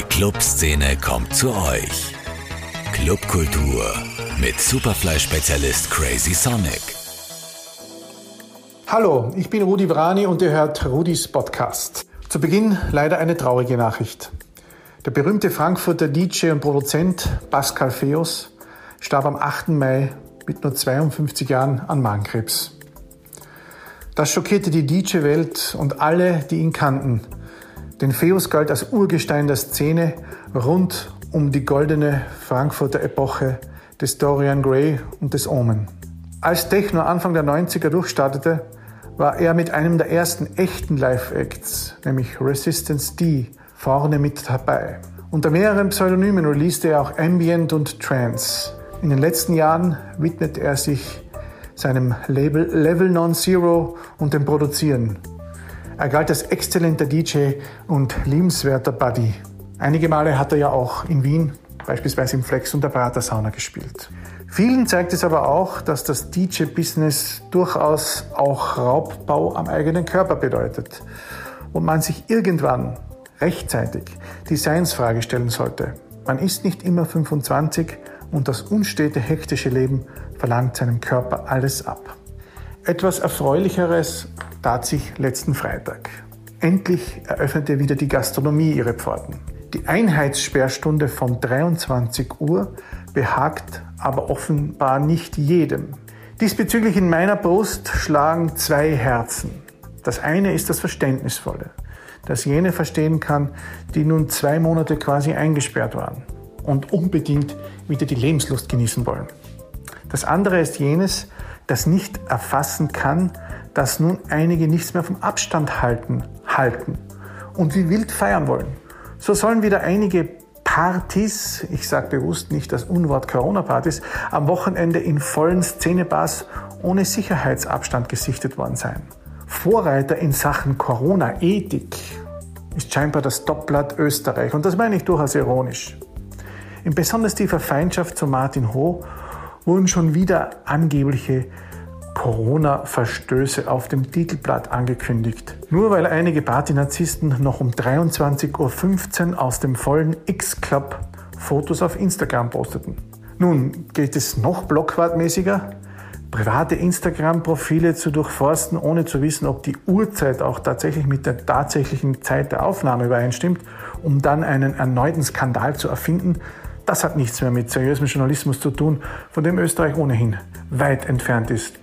Die Clubszene kommt zu euch. Clubkultur mit Superfly-Spezialist Crazy Sonic. Hallo, ich bin Rudi Vrani und ihr hört Rudis Podcast. Zu Beginn leider eine traurige Nachricht. Der berühmte Frankfurter DJ und Produzent Pascal Feos starb am 8. Mai mit nur 52 Jahren an Magenkrebs. Das schockierte die DJ-Welt und alle, die ihn kannten. Denn Feos galt als Urgestein der Szene rund um die goldene Frankfurter Epoche des Dorian Gray und des Omen. Als Techno Anfang der 90er durchstartete, war er mit einem der ersten echten Live-Acts, nämlich Resistance D, vorne mit dabei. Unter mehreren Pseudonymen releaste er auch Ambient und Trance. In den letzten Jahren widmete er sich seinem Label Level Non-Zero und dem Produzieren. Er galt als exzellenter DJ und liebenswerter Buddy. Einige Male hat er ja auch in Wien, beispielsweise im Flex und der Prater Sauna gespielt. Vielen zeigt es aber auch, dass das DJ-Business durchaus auch Raubbau am eigenen Körper bedeutet und man sich irgendwann rechtzeitig die Seinsfrage stellen sollte. Man ist nicht immer 25 und das unstete, hektische Leben verlangt seinem Körper alles ab. Etwas Erfreulicheres tat sich letzten Freitag. Endlich eröffnete wieder die Gastronomie ihre Pforten. Die Einheitssperrstunde von 23 Uhr behagt aber offenbar nicht jedem. Diesbezüglich in meiner Brust schlagen zwei Herzen. Das eine ist das Verständnisvolle, das jene verstehen kann, die nun zwei Monate quasi eingesperrt waren und unbedingt wieder die Lebenslust genießen wollen. Das andere ist jenes, das nicht erfassen kann, dass nun einige nichts mehr vom Abstand halten, halten und wie wild feiern wollen. So sollen wieder einige Partys, ich sage bewusst nicht das Unwort Corona-Partys, am Wochenende in vollen Szenebars ohne Sicherheitsabstand gesichtet worden sein. Vorreiter in Sachen Corona-Ethik ist scheinbar das Doppblatt Österreich und das meine ich durchaus ironisch. In besonders tiefer Feindschaft zu Martin Ho wurden schon wieder angebliche Corona-Verstöße auf dem Titelblatt angekündigt. Nur weil einige Partynarzissten noch um 23.15 Uhr aus dem vollen X-Club Fotos auf Instagram posteten. Nun geht es noch blockwartmäßiger, private Instagram-Profile zu durchforsten, ohne zu wissen, ob die Uhrzeit auch tatsächlich mit der tatsächlichen Zeit der Aufnahme übereinstimmt, um dann einen erneuten Skandal zu erfinden, das hat nichts mehr mit seriösem Journalismus zu tun, von dem Österreich ohnehin weit entfernt ist.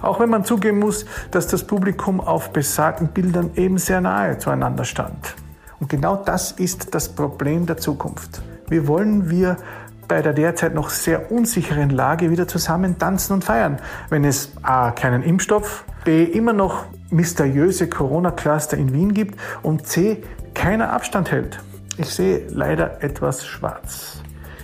Auch wenn man zugeben muss, dass das Publikum auf besagten Bildern eben sehr nahe zueinander stand. Und genau das ist das Problem der Zukunft. Wie wollen wir bei der derzeit noch sehr unsicheren Lage wieder zusammen tanzen und feiern, wenn es A keinen Impfstoff, B immer noch mysteriöse Corona-Cluster in Wien gibt und C keiner Abstand hält? Ich sehe leider etwas schwarz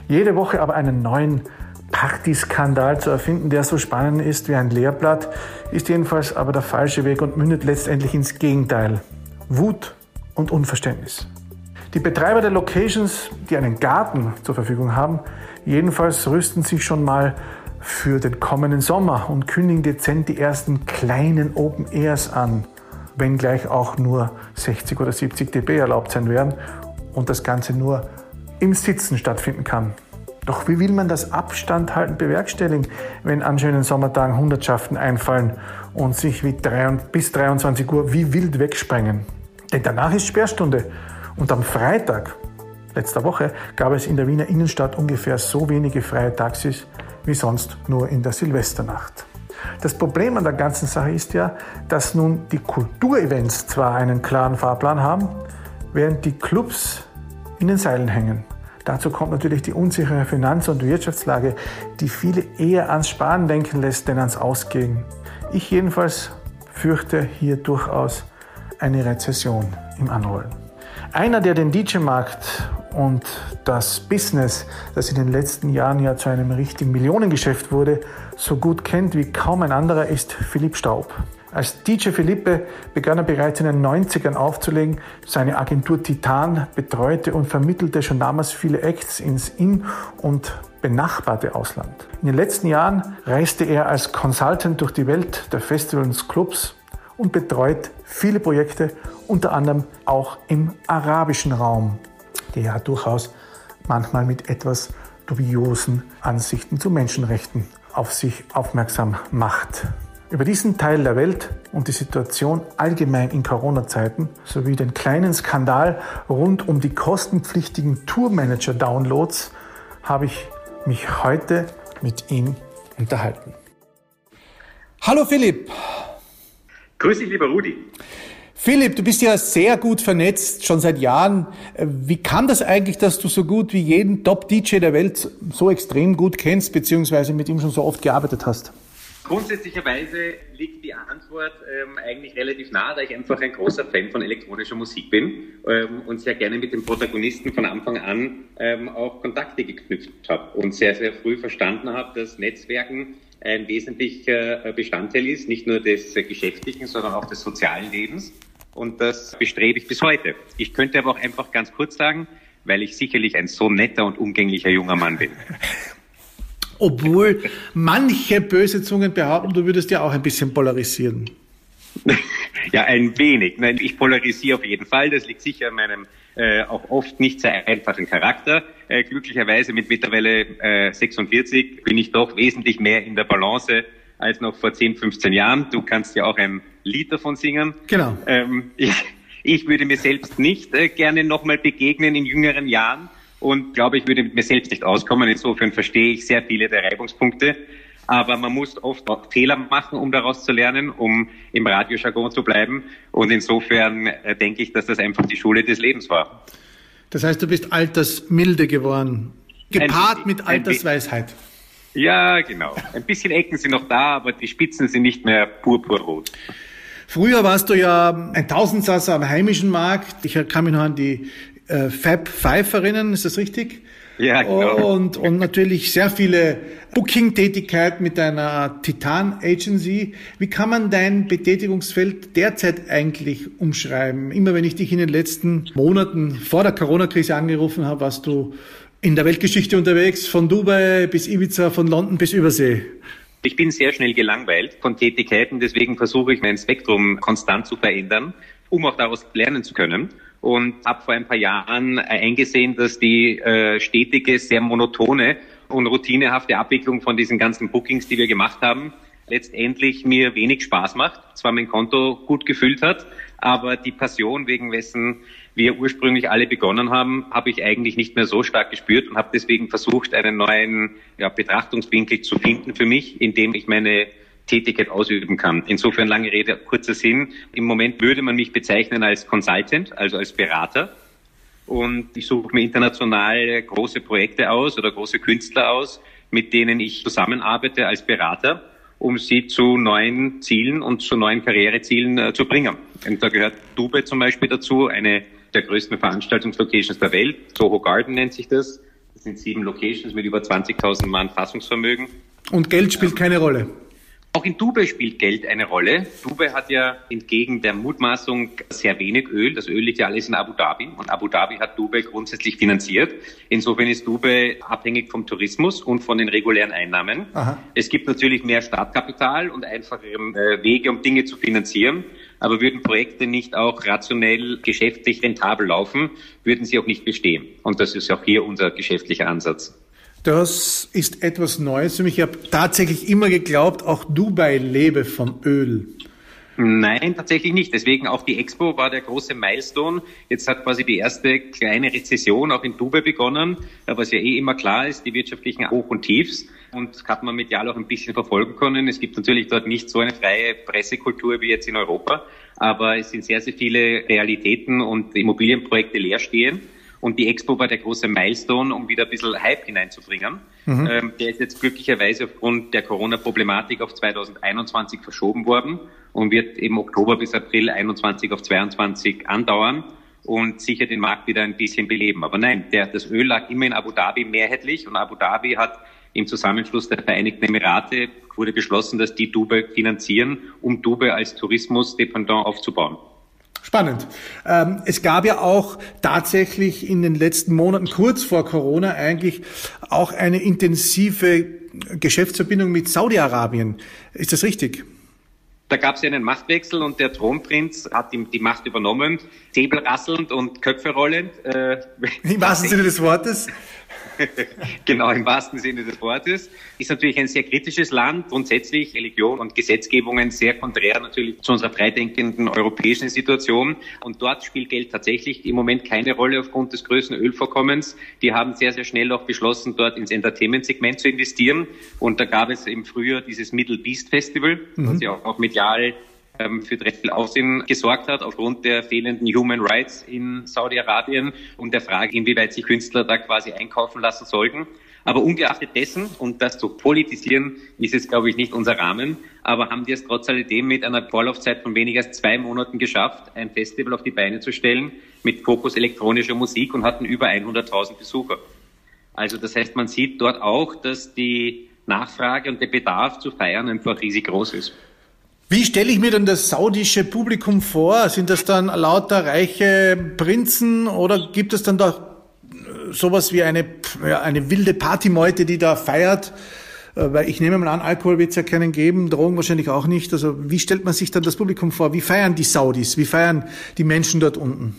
jede Woche aber einen neuen Partyskandal zu erfinden, der so spannend ist wie ein Leerblatt, ist jedenfalls aber der falsche Weg und mündet letztendlich ins Gegenteil. Wut und Unverständnis. Die Betreiber der Locations, die einen Garten zur Verfügung haben, jedenfalls rüsten sich schon mal für den kommenden Sommer und kündigen dezent die ersten kleinen Open Airs an, wenngleich auch nur 60 oder 70 dB erlaubt sein werden und das Ganze nur im Sitzen stattfinden kann. Doch wie will man das Abstand halten bewerkstelligen, wenn an schönen Sommertagen Hundertschaften einfallen und sich bis 23 Uhr wie wild wegsprengen? Denn danach ist Sperrstunde und am Freitag letzter Woche gab es in der Wiener Innenstadt ungefähr so wenige freie Taxis wie sonst nur in der Silvesternacht. Das Problem an der ganzen Sache ist ja, dass nun die Kulturevents zwar einen klaren Fahrplan haben, während die Clubs in den Seilen hängen. Dazu kommt natürlich die unsichere Finanz- und Wirtschaftslage, die viele eher ans Sparen denken lässt, denn ans Ausgehen. Ich jedenfalls fürchte hier durchaus eine Rezession im Anrollen. Einer, der den DJ-Markt und das Business, das in den letzten Jahren ja zu einem richtigen Millionengeschäft wurde, so gut kennt wie kaum ein anderer, ist Philipp Staub. Als DJ Felipe begann er bereits in den 90ern aufzulegen. Seine Agentur Titan betreute und vermittelte schon damals viele Acts ins In- und benachbarte Ausland. In den letzten Jahren reiste er als Consultant durch die Welt der Festivals Clubs und betreut viele Projekte, unter anderem auch im arabischen Raum. der ja durchaus manchmal mit etwas dubiosen Ansichten zu Menschenrechten auf sich aufmerksam macht. Über diesen Teil der Welt und die Situation allgemein in Corona-Zeiten sowie den kleinen Skandal rund um die kostenpflichtigen Tourmanager-Downloads habe ich mich heute mit ihm unterhalten. Hallo Philipp. Grüß dich, lieber Rudi. Philipp, du bist ja sehr gut vernetzt, schon seit Jahren. Wie kam das eigentlich, dass du so gut wie jeden Top-DJ der Welt so extrem gut kennst, beziehungsweise mit ihm schon so oft gearbeitet hast? Grundsätzlicherweise liegt die Antwort ähm, eigentlich relativ nah, da ich einfach ein großer Fan von elektronischer Musik bin ähm, und sehr gerne mit den Protagonisten von Anfang an ähm, auch Kontakte geknüpft habe und sehr, sehr früh verstanden habe, dass Netzwerken ein wesentlicher Bestandteil ist, nicht nur des geschäftlichen, sondern auch des sozialen Lebens. Und das bestrebe ich bis heute. Ich könnte aber auch einfach ganz kurz sagen, weil ich sicherlich ein so netter und umgänglicher junger Mann bin. Obwohl manche böse Zungen behaupten, du würdest ja auch ein bisschen polarisieren. Ja, ein wenig. Nein, ich polarisiere auf jeden Fall. Das liegt sicher an meinem äh, auch oft nicht sehr einfachen Charakter. Äh, glücklicherweise mit mittlerweile äh, 46 bin ich doch wesentlich mehr in der Balance als noch vor 10, 15 Jahren. Du kannst ja auch ein Lied davon singen. Genau. Ähm, ich, ich würde mir selbst nicht äh, gerne nochmal begegnen in jüngeren Jahren und glaube, ich würde mit mir selbst nicht auskommen. Insofern verstehe ich sehr viele der Reibungspunkte. Aber man muss oft auch Fehler machen, um daraus zu lernen, um im Radiojargon zu bleiben. Und insofern äh, denke ich, dass das einfach die Schule des Lebens war. Das heißt, du bist altersmilde geworden, gepaart ein, mit Altersweisheit. Ja, genau. Ein bisschen Ecken sind noch da, aber die Spitzen sind nicht mehr purpurrot. Früher warst du ja ein Tausendsasser am heimischen Markt. Ich kann mich noch an die äh, Fab Five erinnern, ist das richtig? Ja, genau. Und, und natürlich sehr viele Booking-Tätigkeiten mit einer Titan Agency. Wie kann man dein Betätigungsfeld derzeit eigentlich umschreiben? Immer wenn ich dich in den letzten Monaten vor der Corona-Krise angerufen habe, warst du in der Weltgeschichte unterwegs, von Dubai bis Ibiza, von London bis Übersee. Ich bin sehr schnell gelangweilt von Tätigkeiten, deswegen versuche ich mein Spektrum konstant zu verändern, um auch daraus lernen zu können und habe vor ein paar Jahren eingesehen, dass die äh, stetige, sehr monotone und routinehafte Abwicklung von diesen ganzen Bookings, die wir gemacht haben, letztendlich mir wenig Spaß macht. Zwar mein Konto gut gefüllt hat, aber die Passion, wegen wessen wir ursprünglich alle begonnen haben, habe ich eigentlich nicht mehr so stark gespürt und habe deswegen versucht, einen neuen ja, Betrachtungswinkel zu finden für mich, indem ich meine Tätigkeit ausüben kann. Insofern lange Rede, kurzer Sinn. Im Moment würde man mich bezeichnen als Consultant, also als Berater. Und ich suche mir international große Projekte aus oder große Künstler aus, mit denen ich zusammenarbeite als Berater, um sie zu neuen Zielen und zu neuen Karrierezielen äh, zu bringen. Und da gehört Dubai zum Beispiel dazu, eine der größten Veranstaltungslocations der Welt. Soho Garden nennt sich das. Das sind sieben Locations mit über 20.000 Mann Fassungsvermögen. Und Geld spielt keine Rolle. Auch in Dubai spielt Geld eine Rolle. Dubai hat ja entgegen der Mutmaßung sehr wenig Öl. Das Öl liegt ja alles in Abu Dhabi und Abu Dhabi hat Dubai grundsätzlich finanziert. Insofern ist Dubai abhängig vom Tourismus und von den regulären Einnahmen. Aha. Es gibt natürlich mehr Startkapital und einfachere äh, Wege, um Dinge zu finanzieren. Aber würden Projekte nicht auch rationell geschäftlich rentabel laufen, würden sie auch nicht bestehen. Und das ist auch hier unser geschäftlicher Ansatz. Das ist etwas Neues für mich. Ich habe tatsächlich immer geglaubt, auch Dubai lebe vom Öl. Nein, tatsächlich nicht. Deswegen auch die Expo war der große Milestone. Jetzt hat quasi die erste kleine Rezession auch in Dubai begonnen, was ja eh immer klar ist, die wirtschaftlichen Hoch und Tiefs. Und hat man medial auch ein bisschen verfolgen können. Es gibt natürlich dort nicht so eine freie Pressekultur wie jetzt in Europa, aber es sind sehr, sehr viele Realitäten und Immobilienprojekte leer stehen. Und die Expo war der große Milestone, um wieder ein bisschen Hype hineinzubringen. Mhm. Ähm, der ist jetzt glücklicherweise aufgrund der Corona-Problematik auf 2021 verschoben worden und wird im Oktober bis April 21 auf 22 andauern und sicher den Markt wieder ein bisschen beleben. Aber nein, der, das Öl lag immer in Abu Dhabi mehrheitlich und Abu Dhabi hat im Zusammenschluss der Vereinigten Emirate wurde beschlossen, dass die Dubai finanzieren, um Dubai als Tourismusdependant aufzubauen. Spannend. Ähm, es gab ja auch tatsächlich in den letzten Monaten, kurz vor Corona eigentlich, auch eine intensive Geschäftsverbindung mit Saudi-Arabien. Ist das richtig? Da gab es ja einen Machtwechsel und der Thronprinz hat die, die Macht übernommen, säbelrasselnd und Köpfe rollend. Äh, Im wahrsten Sinne des Wortes. genau, im wahrsten Sinne des Wortes. Ist natürlich ein sehr kritisches Land. Grundsätzlich Religion und Gesetzgebungen sehr konträr natürlich zu unserer freidenkenden europäischen Situation. Und dort spielt Geld tatsächlich im Moment keine Rolle aufgrund des größten Ölvorkommens. Die haben sehr, sehr schnell auch beschlossen, dort ins Entertainment-Segment zu investieren. Und da gab es im Frühjahr dieses Middle Beast Festival, mhm. was ja auch, auch medial ähm, für dreckig Aussehen gesorgt hat, aufgrund der fehlenden Human Rights in Saudi-Arabien und der Frage, inwieweit sich Künstler da quasi einkaufen lassen sollten. Aber ungeachtet dessen, und das zu politisieren, ist es, glaube ich, nicht unser Rahmen, aber haben die es trotz alledem mit einer Vorlaufzeit von weniger als zwei Monaten geschafft, ein Festival auf die Beine zu stellen mit Fokus elektronischer Musik und hatten über 100.000 Besucher. Also das heißt, man sieht dort auch, dass die Nachfrage und der Bedarf zu feiern einfach riesig groß ist. Wie stelle ich mir denn das saudische Publikum vor? Sind das dann lauter reiche Prinzen oder gibt es dann da sowas wie eine, ja, eine wilde Partymeute, die da feiert? Äh, weil ich nehme mal an, Alkohol wird es ja keinen geben, Drogen wahrscheinlich auch nicht. Also wie stellt man sich dann das Publikum vor? Wie feiern die Saudis? Wie feiern die Menschen dort unten?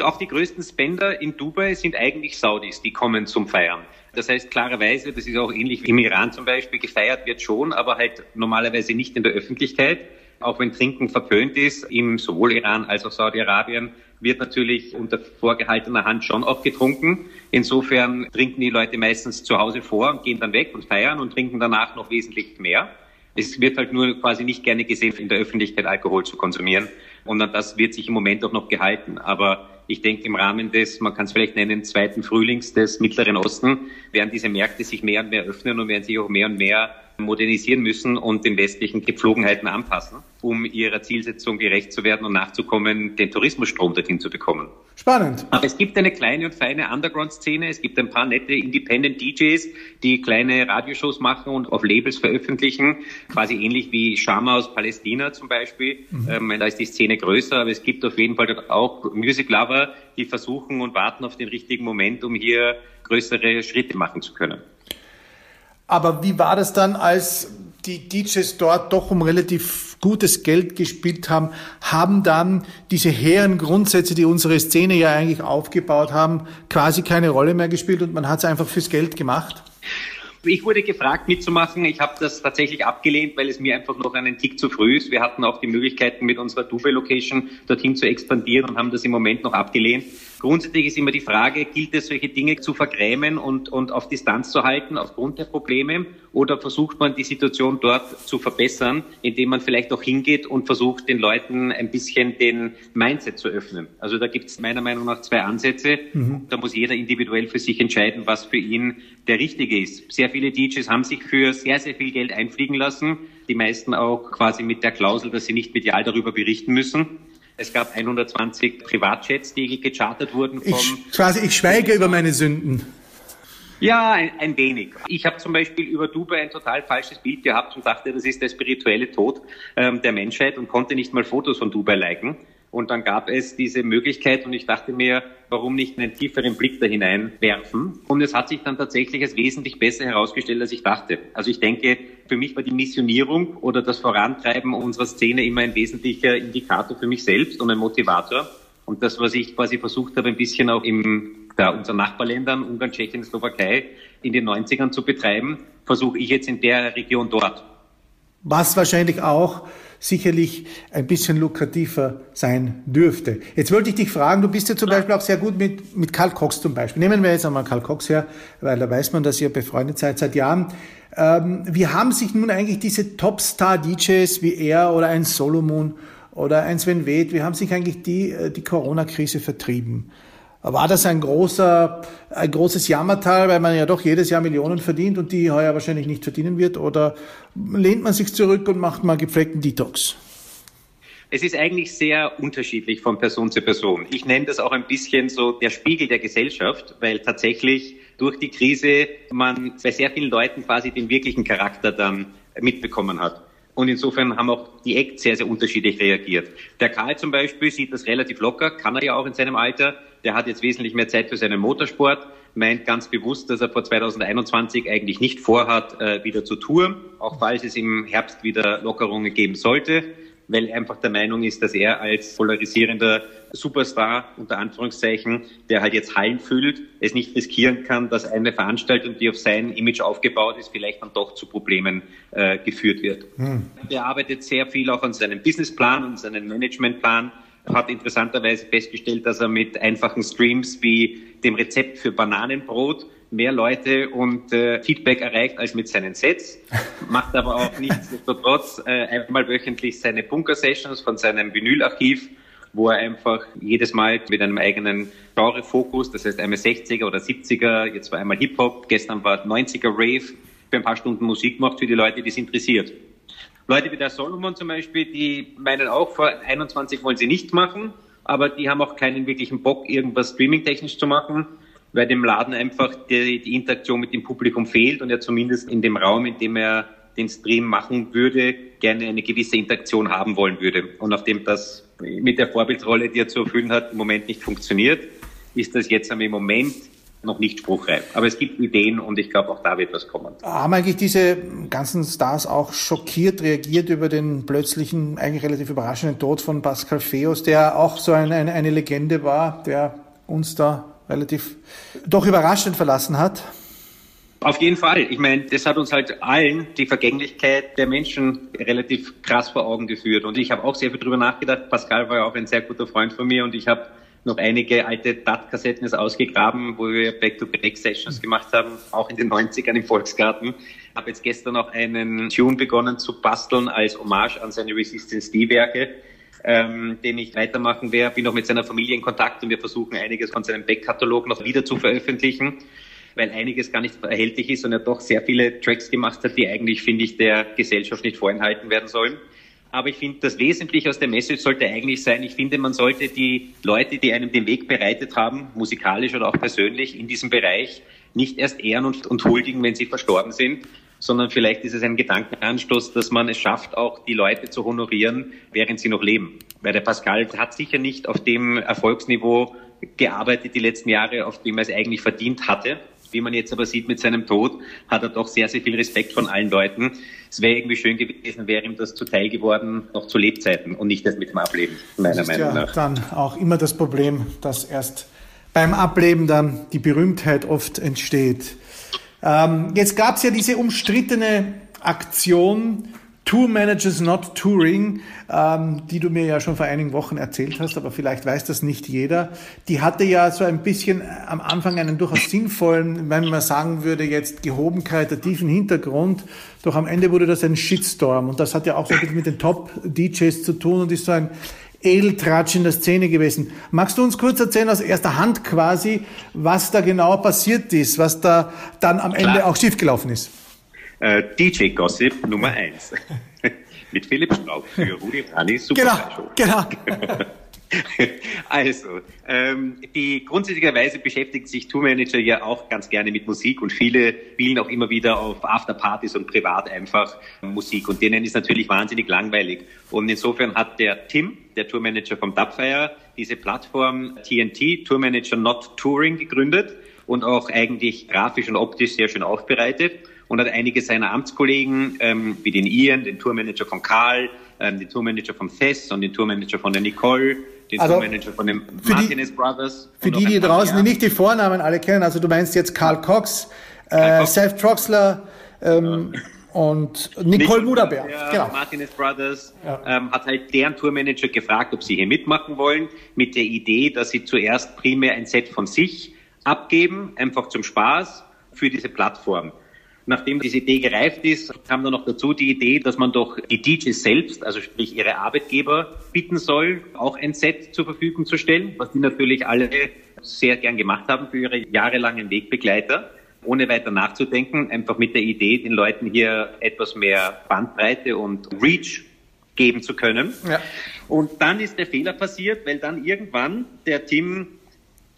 Auch die größten Spender in Dubai sind eigentlich Saudis, die kommen zum Feiern. Das heißt klarerweise, das ist auch ähnlich wie im Iran zum Beispiel, gefeiert wird schon, aber halt normalerweise nicht in der Öffentlichkeit. Auch wenn Trinken verpönt ist, im sowohl Iran als auch Saudi-Arabien wird natürlich unter vorgehaltener Hand schon auch getrunken. Insofern trinken die Leute meistens zu Hause vor und gehen dann weg und feiern und trinken danach noch wesentlich mehr. Es wird halt nur quasi nicht gerne gesehen, in der Öffentlichkeit Alkohol zu konsumieren. Und an das wird sich im Moment auch noch gehalten. Aber ich denke, im Rahmen des, man kann es vielleicht nennen, zweiten Frühlings des Mittleren Osten, werden diese Märkte sich mehr und mehr öffnen und werden sich auch mehr und mehr modernisieren müssen und den westlichen Gepflogenheiten anpassen, um ihrer Zielsetzung gerecht zu werden und nachzukommen, den Tourismusstrom dorthin zu bekommen. Spannend. Aber es gibt eine kleine und feine Underground-Szene. Es gibt ein paar nette Independent DJs, die kleine Radioshows machen und auf Labels veröffentlichen, quasi ähnlich wie Shama aus Palästina zum Beispiel. Mhm. Ähm, da ist die Szene größer, aber es gibt auf jeden Fall auch Music Lover, die versuchen und warten auf den richtigen Moment, um hier größere Schritte machen zu können. Aber wie war das dann, als die DJs dort doch um relativ gutes Geld gespielt haben, haben dann diese hehren Grundsätze, die unsere Szene ja eigentlich aufgebaut haben, quasi keine Rolle mehr gespielt und man hat es einfach fürs Geld gemacht? Ich wurde gefragt mitzumachen. Ich habe das tatsächlich abgelehnt, weil es mir einfach noch einen Tick zu früh ist. Wir hatten auch die Möglichkeiten, mit unserer Dubai-Location dorthin zu expandieren und haben das im Moment noch abgelehnt. Grundsätzlich ist immer die Frage, gilt es, solche Dinge zu vergrämen und, und auf Distanz zu halten aufgrund der Probleme? Oder versucht man die Situation dort zu verbessern, indem man vielleicht auch hingeht und versucht, den Leuten ein bisschen den Mindset zu öffnen? Also da gibt es meiner Meinung nach zwei Ansätze. Mhm. Da muss jeder individuell für sich entscheiden, was für ihn der richtige ist. Sehr viele DJs haben sich für sehr, sehr viel Geld einfliegen lassen. Die meisten auch quasi mit der Klausel, dass sie nicht medial darüber berichten müssen. Es gab 120 Privatjets, die gechartert wurden. Vom ich, quasi, ich schweige über meine Sünden. Ja, ein, ein wenig. Ich habe zum Beispiel über Dubai ein total falsches Bild gehabt und dachte, das ist der spirituelle Tod ähm, der Menschheit und konnte nicht mal Fotos von Dubai liken. Und dann gab es diese Möglichkeit und ich dachte mir, warum nicht einen tieferen Blick da hinein werfen? Und es hat sich dann tatsächlich als wesentlich besser herausgestellt, als ich dachte. Also ich denke, für mich war die Missionierung oder das Vorantreiben unserer Szene immer ein wesentlicher Indikator für mich selbst und ein Motivator. Und das, was ich quasi versucht habe, ein bisschen auch in ja, unseren Nachbarländern, Ungarn, Tschechien, Slowakei, in den 90ern zu betreiben, versuche ich jetzt in der Region dort. Was wahrscheinlich auch sicherlich ein bisschen lukrativer sein dürfte. Jetzt wollte ich dich fragen, du bist ja zum Beispiel auch sehr gut mit, mit Karl Cox zum Beispiel. Nehmen wir jetzt einmal Karl Cox her, weil da weiß man, dass ihr befreundet seid seit Jahren. Ähm, wie haben sich nun eigentlich diese Topstar-DJs wie er oder ein Solomon oder ein Sven Weth, wie haben sich eigentlich die, äh, die Corona-Krise vertrieben? War das ein großer, ein großes Jammertal, weil man ja doch jedes Jahr Millionen verdient und die heuer wahrscheinlich nicht verdienen wird? Oder lehnt man sich zurück und macht mal gepflegten Detox? Es ist eigentlich sehr unterschiedlich von Person zu Person. Ich nenne das auch ein bisschen so der Spiegel der Gesellschaft, weil tatsächlich durch die Krise man bei sehr vielen Leuten quasi den wirklichen Charakter dann mitbekommen hat. Und insofern haben auch die Acts sehr, sehr unterschiedlich reagiert. Der Karl zum Beispiel sieht das relativ locker, kann er ja auch in seinem Alter. Der hat jetzt wesentlich mehr Zeit für seinen Motorsport, meint ganz bewusst, dass er vor 2021 eigentlich nicht vorhat, äh, wieder zu touren, auch falls es im Herbst wieder Lockerungen geben sollte weil er einfach der Meinung ist, dass er als polarisierender Superstar, unter Anführungszeichen, der halt jetzt Hallen füllt, es nicht riskieren kann, dass eine Veranstaltung, die auf sein Image aufgebaut ist, vielleicht dann doch zu Problemen äh, geführt wird. Hm. Er arbeitet sehr viel auch an seinem Businessplan und seinem Managementplan, hat interessanterweise festgestellt, dass er mit einfachen Streams wie dem Rezept für Bananenbrot mehr Leute und äh, Feedback erreicht als mit seinen Sets, macht aber auch nichtsdestotrotz äh, einmal wöchentlich seine Bunker-Sessions von seinem Vinylarchiv, wo er einfach jedes Mal mit einem eigenen Genre-Fokus, das heißt einmal 60er oder 70er, jetzt war einmal Hip-Hop, gestern war 90er Rave, für ein paar Stunden Musik macht für die Leute, die es interessiert. Leute wie der Solomon zum Beispiel, die meinen auch, vor 21 wollen sie nicht machen, aber die haben auch keinen wirklichen Bock, irgendwas streaming-technisch zu machen weil dem Laden einfach die, die Interaktion mit dem Publikum fehlt und er zumindest in dem Raum, in dem er den Stream machen würde, gerne eine gewisse Interaktion haben wollen würde. Und nachdem das mit der Vorbildrolle, die er zu erfüllen hat, im Moment nicht funktioniert, ist das jetzt im Moment noch nicht spruchreif. Aber es gibt Ideen und ich glaube, auch da wird was kommen. Haben eigentlich diese ganzen Stars auch schockiert reagiert über den plötzlichen, eigentlich relativ überraschenden Tod von Pascal Feos, der auch so eine, eine, eine Legende war, der uns da relativ doch überraschend verlassen hat. Auf jeden Fall. Ich meine, das hat uns halt allen die Vergänglichkeit der Menschen relativ krass vor Augen geführt. Und ich habe auch sehr viel drüber nachgedacht. Pascal war ja auch ein sehr guter Freund von mir und ich habe noch einige alte DAT-Kassetten ausgegraben, wo wir Back-to-Back-Sessions gemacht haben, auch in den 90ern im Volksgarten. Habe jetzt gestern noch einen Tune begonnen zu basteln als Hommage an seine Resistance D-Werke ähm, den ich weitermachen werde. Bin noch mit seiner Familie in Kontakt und wir versuchen einiges von seinem Backkatalog noch wieder zu veröffentlichen, weil einiges gar nicht erhältlich ist und er doch sehr viele Tracks gemacht hat, die eigentlich, finde ich, der Gesellschaft nicht vorenthalten werden sollen. Aber ich finde, das Wesentliche aus der Message sollte eigentlich sein, ich finde, man sollte die Leute, die einem den Weg bereitet haben, musikalisch oder auch persönlich in diesem Bereich, nicht erst ehren und, und huldigen, wenn sie verstorben sind, sondern vielleicht ist es ein Gedankenanstoß, dass man es schafft, auch die Leute zu honorieren, während sie noch leben. Weil der Pascal hat sicher nicht auf dem Erfolgsniveau gearbeitet die letzten Jahre, auf dem er es eigentlich verdient hatte. Wie man jetzt aber sieht mit seinem Tod, hat er doch sehr, sehr viel Respekt von allen Leuten. Es wäre irgendwie schön gewesen, wäre ihm das zuteil geworden, noch zu Lebzeiten und nicht erst mit dem Ableben, meiner Meinung ja nach. Dann auch immer das Problem, dass erst beim Ableben dann die Berühmtheit oft entsteht. Ähm, jetzt gab es ja diese umstrittene Aktion Tour Managers Not Touring, ähm, die du mir ja schon vor einigen Wochen erzählt hast, aber vielleicht weiß das nicht jeder. Die hatte ja so ein bisschen am Anfang einen durchaus sinnvollen, wenn man sagen würde, jetzt Gehobenkeit, der tiefen Hintergrund. Doch am Ende wurde das ein Shitstorm. Und das hat ja auch so ein bisschen mit den Top-DJs zu tun und ist so ein Edeltratsch in der Szene gewesen. Magst du uns kurz erzählen aus erster Hand quasi, was da genau passiert ist, was da dann am Ende auch schiefgelaufen ist? Äh, DJ Gossip Nummer eins Mit Philipp Straub für Rudi Rani Super Genau, genau. Also, ähm, die grundsätzlicherweise beschäftigt sich Tourmanager ja auch ganz gerne mit Musik und viele spielen auch immer wieder auf Afterpartys und privat einfach Musik und denen ist natürlich wahnsinnig langweilig. Und insofern hat der Tim, der Tourmanager vom Dubfire, diese Plattform TNT, Tourmanager Not Touring, gegründet und auch eigentlich grafisch und optisch sehr schön aufbereitet und hat einige seiner Amtskollegen, ähm, wie den Ian, den Tourmanager von Karl, ähm, den Tourmanager von Fess und den Tourmanager von der Nicole, den also, Tourmanager von den Martinez die, Brothers. Für die, die draußen, die nicht die Vornamen alle kennen, also du meinst jetzt Karl Cox, äh, Seth Troxler, ähm, ja. und Nicole Muderberg. Genau. Martinez Brothers ja. ähm, hat halt deren Tourmanager gefragt, ob sie hier mitmachen wollen, mit der Idee, dass sie zuerst primär ein Set von sich abgeben, einfach zum Spaß für diese Plattform. Nachdem diese Idee gereift ist, kam dann noch dazu die Idee, dass man doch die DJs selbst, also sprich ihre Arbeitgeber, bitten soll, auch ein Set zur Verfügung zu stellen, was die natürlich alle sehr gern gemacht haben für ihre jahrelangen Wegbegleiter ohne weiter nachzudenken, einfach mit der Idee, den Leuten hier etwas mehr Bandbreite und Reach geben zu können. Ja. Und dann ist der Fehler passiert, weil dann irgendwann der Tim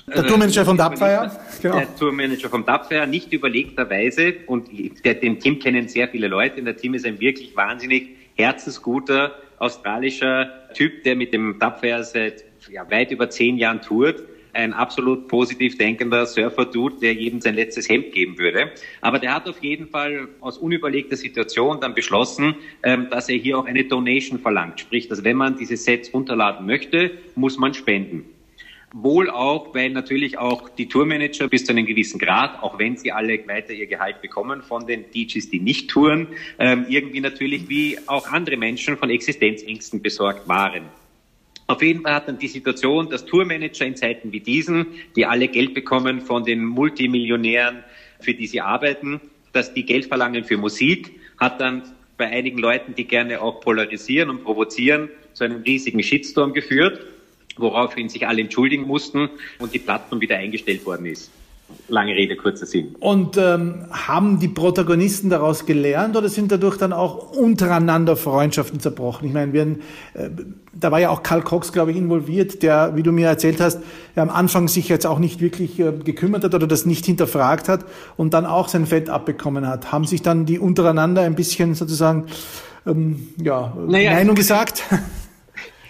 der Tourmanager vom Dubfire, genau. Der Tourmanager vom Dubfire, nicht überlegterweise, und der, den Team kennen sehr viele Leute, und der Team ist ein wirklich wahnsinnig herzensguter australischer Typ, der mit dem Tapfer seit ja, weit über zehn Jahren tourt ein absolut positiv denkender Surfer-Dude, der jedem sein letztes Hemd geben würde. Aber der hat auf jeden Fall aus unüberlegter Situation dann beschlossen, ähm, dass er hier auch eine Donation verlangt. Sprich, dass wenn man diese Sets runterladen möchte, muss man spenden. Wohl auch, weil natürlich auch die Tourmanager bis zu einem gewissen Grad, auch wenn sie alle weiter ihr Gehalt bekommen von den DJs, die nicht touren, ähm, irgendwie natürlich wie auch andere Menschen von Existenzängsten besorgt waren. Auf jeden Fall hat dann die Situation, dass Tourmanager in Zeiten wie diesen, die alle Geld bekommen von den Multimillionären, für die sie arbeiten, dass die Geld verlangen für Musik, hat dann bei einigen Leuten, die gerne auch polarisieren und provozieren, zu einem riesigen Shitstorm geführt, woraufhin sich alle entschuldigen mussten und die Plattform wieder eingestellt worden ist. Lange Rede, kurzer Sinn. Und ähm, haben die Protagonisten daraus gelernt oder sind dadurch dann auch untereinander Freundschaften zerbrochen? Ich meine, wir, äh, da war ja auch Karl Cox, glaube ich, involviert, der, wie du mir erzählt hast, am Anfang sich jetzt auch nicht wirklich äh, gekümmert hat oder das nicht hinterfragt hat und dann auch sein Fett abbekommen hat. Haben sich dann die untereinander ein bisschen sozusagen ähm, ja, naja, Meinung gesagt?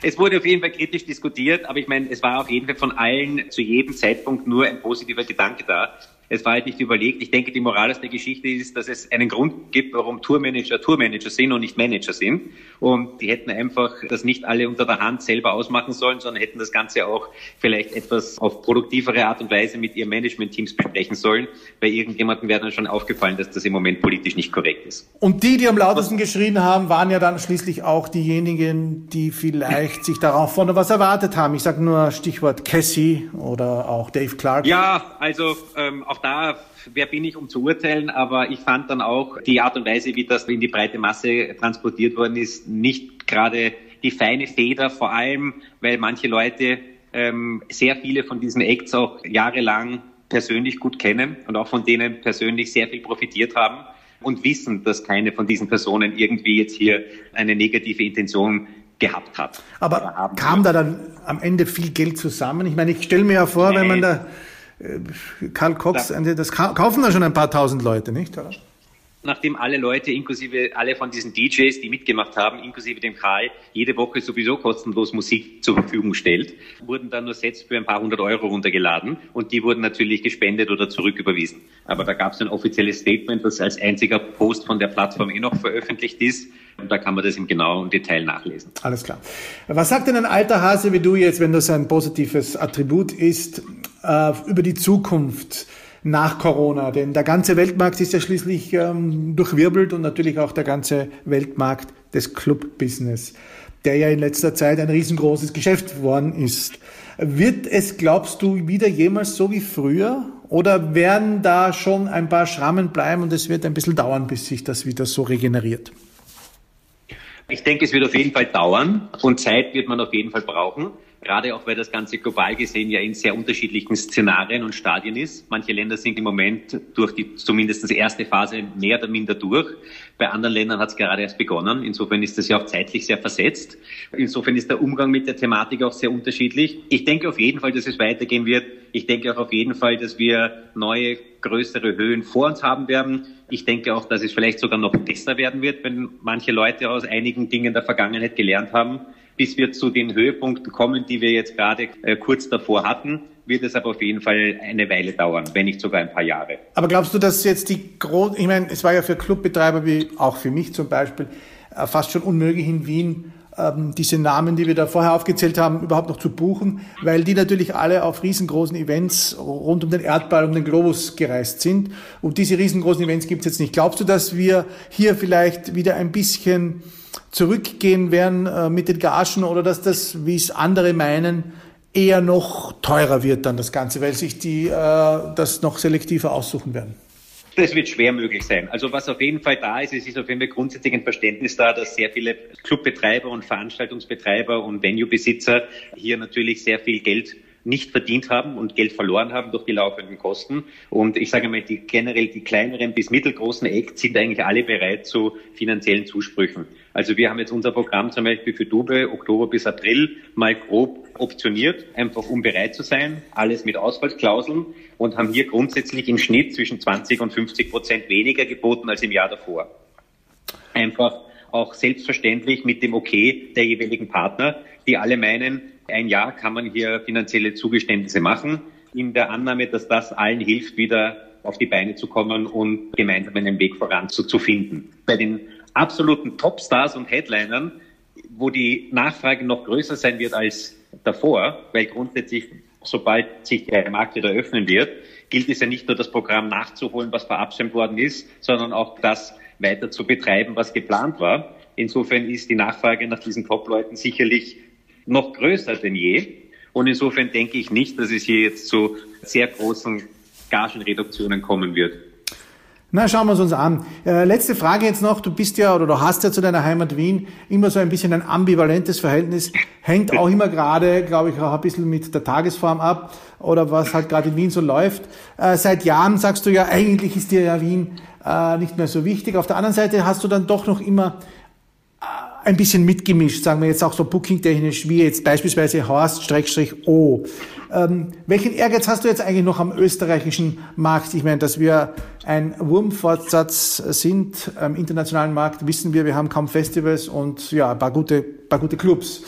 Es wurde auf jeden Fall kritisch diskutiert, aber ich meine, es war auf jeden Fall von allen zu jedem Zeitpunkt nur ein positiver Gedanke da. Es war halt nicht überlegt. Ich denke, die Moral aus der Geschichte ist, dass es einen Grund gibt, warum Tourmanager Tourmanager sind und nicht Manager sind. Und die hätten einfach das nicht alle unter der Hand selber ausmachen sollen, sondern hätten das Ganze auch vielleicht etwas auf produktivere Art und Weise mit ihren Management-Teams besprechen sollen. Bei irgendjemandem wäre dann schon aufgefallen, dass das im Moment politisch nicht korrekt ist. Und die, die am lautesten geschrien haben, waren ja dann schließlich auch diejenigen, die vielleicht sich darauf von was erwartet haben. Ich sage nur Stichwort Cassie oder auch Dave Clark. Ja, also ähm, auch da, wer bin ich, um zu urteilen, aber ich fand dann auch die Art und Weise, wie das in die breite Masse transportiert worden ist, nicht gerade die feine Feder, vor allem, weil manche Leute ähm, sehr viele von diesen Acts auch jahrelang persönlich gut kennen und auch von denen persönlich sehr viel profitiert haben und wissen, dass keine von diesen Personen irgendwie jetzt hier eine negative Intention gehabt hat. Aber kam da dann am Ende viel Geld zusammen? Ich meine, ich stelle mir ja vor, Nein. wenn man da Karl Cox, ja. das kaufen da schon ein paar tausend Leute, nicht? Oder? Nachdem alle Leute, inklusive alle von diesen DJs, die mitgemacht haben, inklusive dem Karl, jede Woche sowieso kostenlos Musik zur Verfügung stellt, wurden dann nur Sets für ein paar hundert Euro runtergeladen und die wurden natürlich gespendet oder zurücküberwiesen. Aber da gab es ein offizielles Statement, das als einziger Post von der Plattform eh noch veröffentlicht ist. Und da kann man das im genauen Detail nachlesen. Alles klar. Was sagt denn ein alter Hase wie du jetzt, wenn das ein positives Attribut ist, äh, über die Zukunft? Nach Corona. Denn der ganze Weltmarkt ist ja schließlich ähm, durchwirbelt und natürlich auch der ganze Weltmarkt des Club-Business, der ja in letzter Zeit ein riesengroßes Geschäft geworden ist. Wird es, glaubst du, wieder jemals so wie früher? Oder werden da schon ein paar Schrammen bleiben und es wird ein bisschen dauern, bis sich das wieder so regeneriert? Ich denke, es wird auf jeden Fall dauern und Zeit wird man auf jeden Fall brauchen. Gerade auch, weil das Ganze global gesehen ja in sehr unterschiedlichen Szenarien und Stadien ist. Manche Länder sind im Moment durch die zumindest erste Phase mehr oder minder durch. Bei anderen Ländern hat es gerade erst begonnen. Insofern ist das ja auch zeitlich sehr versetzt. Insofern ist der Umgang mit der Thematik auch sehr unterschiedlich. Ich denke auf jeden Fall, dass es weitergehen wird. Ich denke auch auf jeden Fall, dass wir neue, größere Höhen vor uns haben werden. Ich denke auch, dass es vielleicht sogar noch besser werden wird, wenn manche Leute aus einigen Dingen der Vergangenheit gelernt haben bis wir zu den Höhepunkten kommen, die wir jetzt gerade äh, kurz davor hatten, wird es aber auf jeden Fall eine Weile dauern, wenn nicht sogar ein paar Jahre. Aber glaubst du, dass jetzt die großen, ich meine, es war ja für Clubbetreiber wie auch für mich zum Beispiel äh, fast schon unmöglich in Wien diese Namen, die wir da vorher aufgezählt haben, überhaupt noch zu buchen, weil die natürlich alle auf riesengroßen Events rund um den Erdball, um den Globus gereist sind. Und diese riesengroßen Events gibt es jetzt nicht. Glaubst du, dass wir hier vielleicht wieder ein bisschen zurückgehen werden äh, mit den Gagen oder dass das, wie es andere meinen, eher noch teurer wird dann das Ganze, weil sich die äh, das noch selektiver aussuchen werden? Das wird schwer möglich sein. Also was auf jeden Fall da ist, es ist auf jeden Fall grundsätzlich ein Verständnis da, dass sehr viele Clubbetreiber und Veranstaltungsbetreiber und Venuebesitzer hier natürlich sehr viel Geld nicht verdient haben und Geld verloren haben durch die laufenden Kosten. Und ich sage mal, die generell die kleineren bis mittelgroßen Acts sind eigentlich alle bereit zu finanziellen Zusprüchen. Also wir haben jetzt unser Programm zum Beispiel für Dube Oktober bis April mal grob optioniert, einfach um bereit zu sein, alles mit Ausfallsklauseln und haben hier grundsätzlich im Schnitt zwischen 20 und 50 Prozent weniger geboten als im Jahr davor. Einfach auch selbstverständlich mit dem Okay der jeweiligen Partner, die alle meinen, ein Jahr kann man hier finanzielle Zugeständnisse machen, in der Annahme, dass das allen hilft, wieder auf die Beine zu kommen und gemeinsam einen Weg voran zu, zu finden. Bei den absoluten Topstars und Headlinern, wo die Nachfrage noch größer sein wird als davor, weil grundsätzlich, sobald sich der Markt wieder öffnen wird, gilt es ja nicht nur das Programm nachzuholen, was verabschiedet worden ist, sondern auch das weiter zu betreiben, was geplant war. Insofern ist die Nachfrage nach diesen Top-Leuten sicherlich noch größer denn je. Und insofern denke ich nicht, dass es hier jetzt zu sehr großen Gagenreduktionen kommen wird. Na, schauen wir es uns an. Äh, letzte Frage jetzt noch. Du bist ja oder du hast ja zu deiner Heimat Wien immer so ein bisschen ein ambivalentes Verhältnis. Hängt auch immer gerade, glaube ich, auch ein bisschen mit der Tagesform ab oder was halt gerade in Wien so läuft. Äh, seit Jahren sagst du ja, eigentlich ist dir ja Wien äh, nicht mehr so wichtig. Auf der anderen Seite hast du dann doch noch immer ein bisschen mitgemischt, sagen wir jetzt auch so booking-technisch, wie jetzt beispielsweise Horst-O. Ähm, welchen Ehrgeiz hast du jetzt eigentlich noch am österreichischen Markt? Ich meine, dass wir ein Wurmfortsatz sind am internationalen Markt, wissen wir, wir haben kaum Festivals und ja, ein paar gute, paar gute Clubs.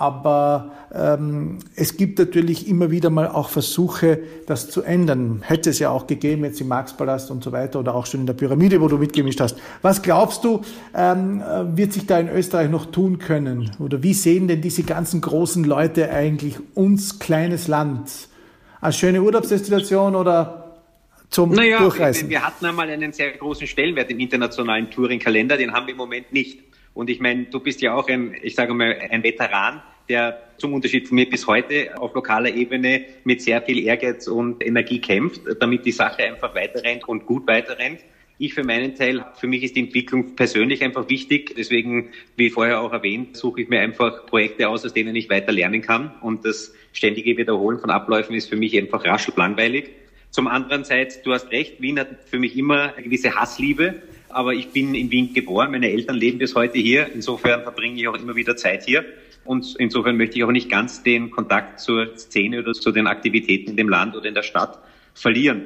Aber ähm, es gibt natürlich immer wieder mal auch Versuche, das zu ändern. Hätte es ja auch gegeben jetzt im Marxpalast und so weiter oder auch schon in der Pyramide, wo du mitgemischt hast. Was glaubst du, ähm, wird sich da in Österreich noch tun können? Oder wie sehen denn diese ganzen großen Leute eigentlich uns kleines Land? Als schöne Urlaubsdestination oder zum naja, Durchreisen? Wir, wir hatten einmal einen sehr großen Stellenwert im internationalen Touring-Kalender, den haben wir im Moment nicht. Und ich meine, du bist ja auch ein, ich sage mal, ein Veteran, der zum Unterschied von mir bis heute auf lokaler Ebene mit sehr viel Ehrgeiz und Energie kämpft, damit die Sache einfach weiterrennt und gut weiterrennt. Ich für meinen Teil, für mich ist die Entwicklung persönlich einfach wichtig. Deswegen, wie vorher auch erwähnt, suche ich mir einfach Projekte aus, aus denen ich weiter lernen kann. Und das ständige Wiederholen von Abläufen ist für mich einfach rasch und langweilig. Zum anderen Seite, du hast recht, Wien hat für mich immer eine gewisse Hassliebe aber ich bin in Wien geboren, meine Eltern leben bis heute hier, insofern verbringe ich auch immer wieder Zeit hier und insofern möchte ich auch nicht ganz den Kontakt zur Szene oder zu den Aktivitäten in dem Land oder in der Stadt verlieren.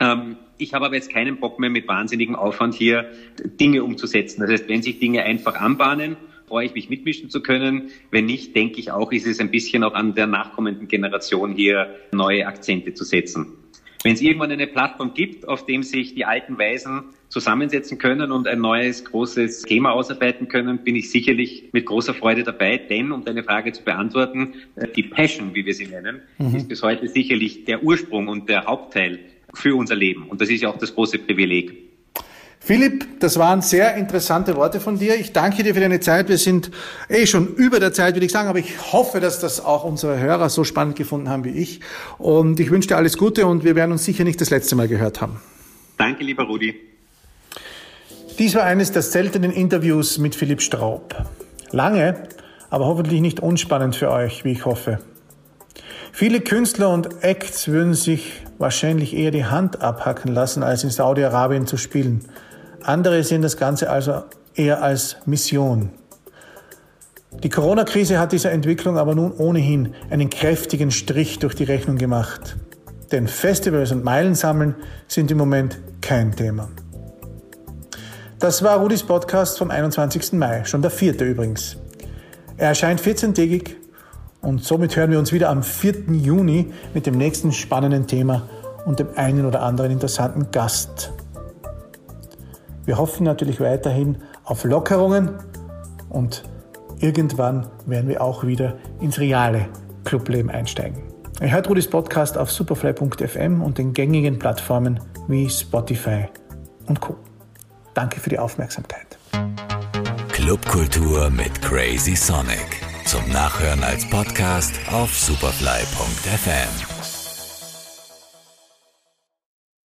Ähm, ich habe aber jetzt keinen Bock mehr mit wahnsinnigem Aufwand hier Dinge umzusetzen. Das heißt, wenn sich Dinge einfach anbahnen, freue ich mich mitmischen zu können. Wenn nicht, denke ich auch, ist es ein bisschen auch an der nachkommenden Generation hier neue Akzente zu setzen. Wenn es irgendwann eine Plattform gibt, auf dem sich die alten Weisen zusammensetzen können und ein neues großes Thema ausarbeiten können, bin ich sicherlich mit großer Freude dabei. Denn, um deine Frage zu beantworten, äh, die Passion, wie wir sie nennen, mhm. ist bis heute sicherlich der Ursprung und der Hauptteil für unser Leben. Und das ist ja auch das große Privileg. Philipp, das waren sehr interessante Worte von dir. Ich danke dir für deine Zeit. Wir sind eh schon über der Zeit, würde ich sagen, aber ich hoffe, dass das auch unsere Hörer so spannend gefunden haben wie ich. Und ich wünsche dir alles Gute und wir werden uns sicher nicht das letzte Mal gehört haben. Danke, lieber Rudi. Dies war eines der seltenen Interviews mit Philipp Straub. Lange, aber hoffentlich nicht unspannend für euch, wie ich hoffe. Viele Künstler und Acts würden sich wahrscheinlich eher die Hand abhacken lassen, als in Saudi-Arabien zu spielen. Andere sehen das Ganze also eher als Mission. Die Corona-Krise hat dieser Entwicklung aber nun ohnehin einen kräftigen Strich durch die Rechnung gemacht. Denn Festivals und Meilensammeln sind im Moment kein Thema. Das war Rudis Podcast vom 21. Mai, schon der vierte übrigens. Er erscheint 14-tägig und somit hören wir uns wieder am 4. Juni mit dem nächsten spannenden Thema und dem einen oder anderen interessanten Gast. Wir hoffen natürlich weiterhin auf Lockerungen und irgendwann werden wir auch wieder ins reale Clubleben einsteigen. Ihr hört Rudis Podcast auf superfly.fm und den gängigen Plattformen wie Spotify und Co. Danke für die Aufmerksamkeit. Clubkultur mit Crazy Sonic. Zum Nachhören als Podcast auf superfly.fm.